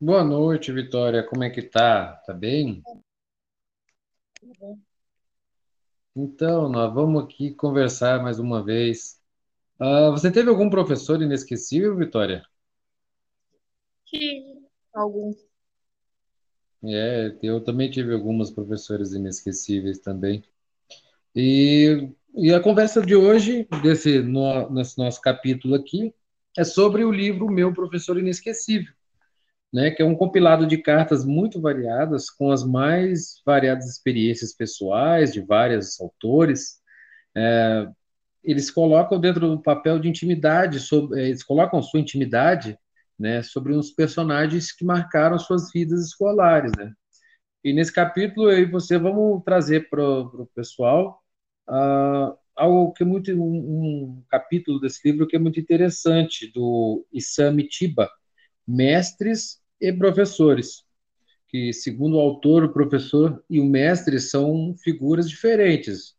Boa noite, Vitória. Como é que tá? Tá bem? Então, nós vamos aqui conversar mais uma vez. Ah, você teve algum professor inesquecível, Vitória? Tive alguns. É, eu também tive algumas professoras inesquecíveis também. E, e a conversa de hoje, desse no, nesse nosso capítulo aqui, é sobre o livro Meu Professor Inesquecível, né, que é um compilado de cartas muito variadas, com as mais variadas experiências pessoais de vários autores. É, eles colocam dentro do papel de intimidade, sobre, eles colocam sua intimidade né, sobre uns personagens que marcaram suas vidas escolares. Né? E nesse capítulo eu e você vamos trazer para o pessoal uh, algo que é muito um, um, capítulo desse livro que é muito interessante do Isami Tiba, Mestres e Professores, que segundo o autor, o professor e o mestre são figuras diferentes.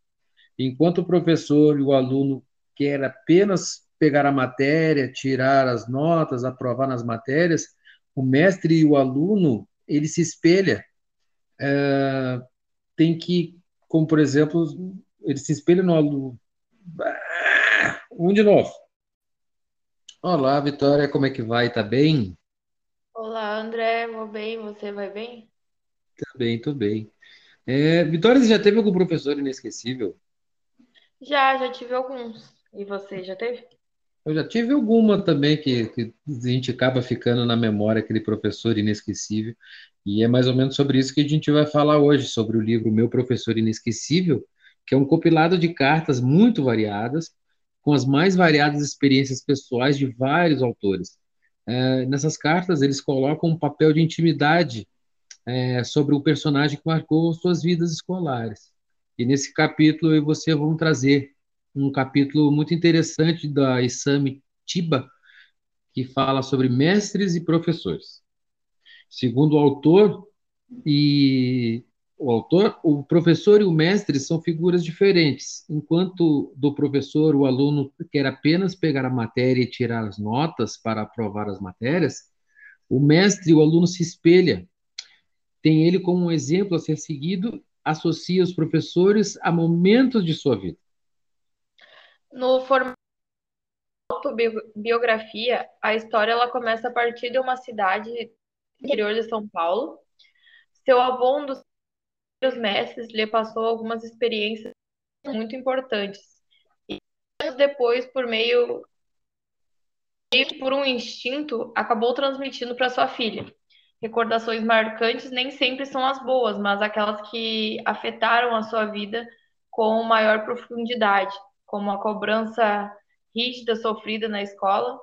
Enquanto o professor e o aluno quer apenas pegar a matéria, tirar as notas, aprovar nas matérias, o mestre e o aluno, ele se espelha. É, tem que, como por exemplo, ele se espelha no aluno. Um de novo. Olá, Vitória, como é que vai? Tá bem? Olá, André, vou bem, você vai bem? Bem, tô bem. É, Vitória, você já teve algum professor inesquecível? Já, já tive alguns. E você, já teve? Eu já tive alguma também que, que a gente acaba ficando na memória, aquele professor inesquecível. E é mais ou menos sobre isso que a gente vai falar hoje, sobre o livro Meu Professor Inesquecível, que é um compilado de cartas muito variadas, com as mais variadas experiências pessoais de vários autores. É, nessas cartas, eles colocam um papel de intimidade é, sobre o personagem que marcou suas vidas escolares. E nesse capítulo eu e você vamos trazer um capítulo muito interessante da Isami Tiba, que fala sobre mestres e professores. Segundo o autor, e o autor, o professor e o mestre são figuras diferentes. Enquanto do professor o aluno quer apenas pegar a matéria e tirar as notas para aprovar as matérias, o mestre e o aluno se espelha. Tem ele como um exemplo a ser seguido, associa os professores a momentos de sua vida. No formato autobiografia, a história ela começa a partir de uma cidade interior de São Paulo. Seu avô, um dos primeiros mestres, lhe passou algumas experiências muito importantes. E anos depois, por meio, por um instinto, acabou transmitindo para sua filha. Recordações marcantes nem sempre são as boas, mas aquelas que afetaram a sua vida com maior profundidade como a cobrança rígida sofrida na escola.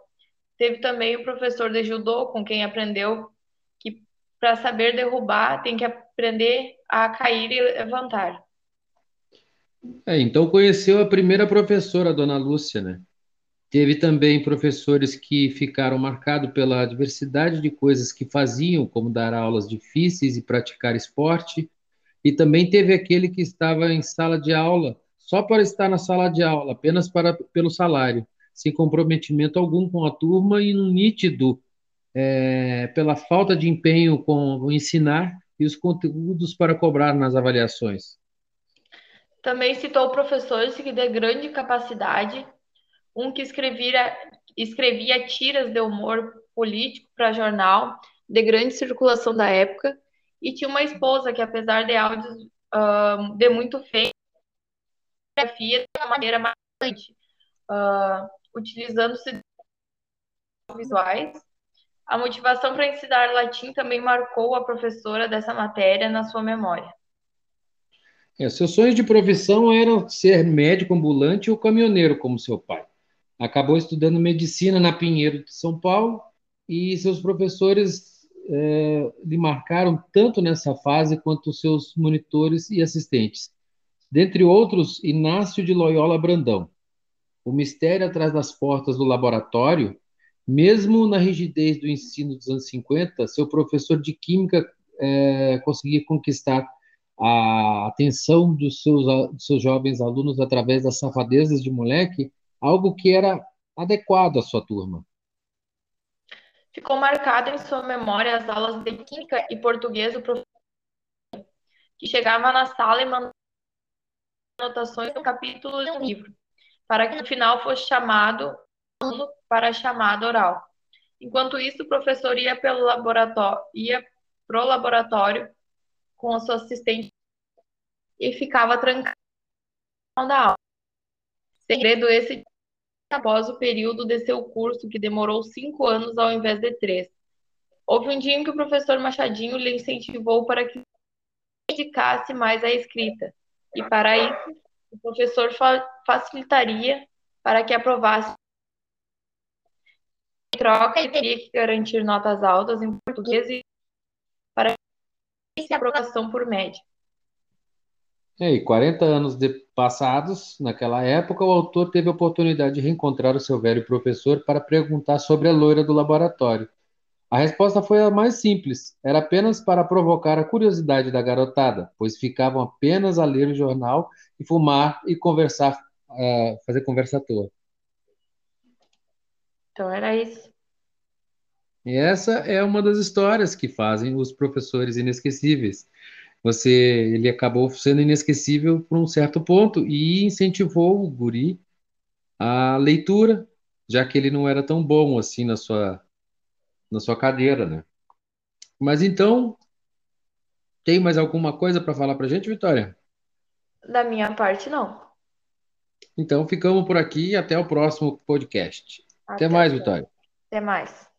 Teve também o professor de judô, com quem aprendeu que para saber derrubar tem que aprender a cair e levantar. É, então conheceu a primeira professora, a dona Lúcia, né? Teve também professores que ficaram marcados pela diversidade de coisas que faziam, como dar aulas difíceis e praticar esporte. E também teve aquele que estava em sala de aula só para estar na sala de aula, apenas para, pelo salário, sem comprometimento algum com a turma e no nítido é, pela falta de empenho com ensinar e os conteúdos para cobrar nas avaliações. Também citou professores que de grande capacidade, um que escrevia, escrevia tiras de humor político para jornal, de grande circulação da época, e tinha uma esposa que, apesar de áudios uh, de muito feio, fotografia de uma maneira marcante, uh, utilizando-se visuais. A motivação para ensinar latim também marcou a professora dessa matéria na sua memória. É, seus sonhos de profissão eram ser médico ambulante ou caminhoneiro, como seu pai. Acabou estudando medicina na Pinheiro de São Paulo e seus professores é, lhe marcaram tanto nessa fase quanto seus monitores e assistentes. Dentre outros, Inácio de Loyola Brandão. O mistério atrás das portas do laboratório, mesmo na rigidez do ensino dos anos 50, seu professor de química é, conseguia conquistar a atenção dos seus, dos seus jovens alunos através das safadezas de moleque, algo que era adequado à sua turma. Ficou marcado em sua memória as aulas de química e português do professor, que chegava na sala e mandava anotações do capítulo de um livro, para que no final fosse chamado para a chamada oral. Enquanto isso, o professor ia pelo laboratório, ia pro laboratório com a sua assistente e ficava trancado da aula. Segredo esse após o período de seu curso, que demorou cinco anos ao invés de três. Houve um dia em que o professor Machadinho lhe incentivou para que dedicasse mais à escrita, e para isso o professor fa facilitaria para que aprovasse. Troca, ele teria que garantir notas altas em português e para a aprovação por média. E 40 anos de passados, naquela época, o autor teve a oportunidade de reencontrar o seu velho professor para perguntar sobre a loira do laboratório. A resposta foi a mais simples, era apenas para provocar a curiosidade da garotada, pois ficavam apenas a ler o jornal e fumar e conversar, uh, fazer conversa à toa. Então era isso. E essa é uma das histórias que fazem os professores inesquecíveis você ele acabou sendo inesquecível por um certo ponto e incentivou o guri a leitura, já que ele não era tão bom assim na sua na sua cadeira, né? Mas então, tem mais alguma coisa para falar para gente, Vitória? Da minha parte, não. Então, ficamos por aqui e até o próximo podcast. Até, até mais, Vitória. Até mais.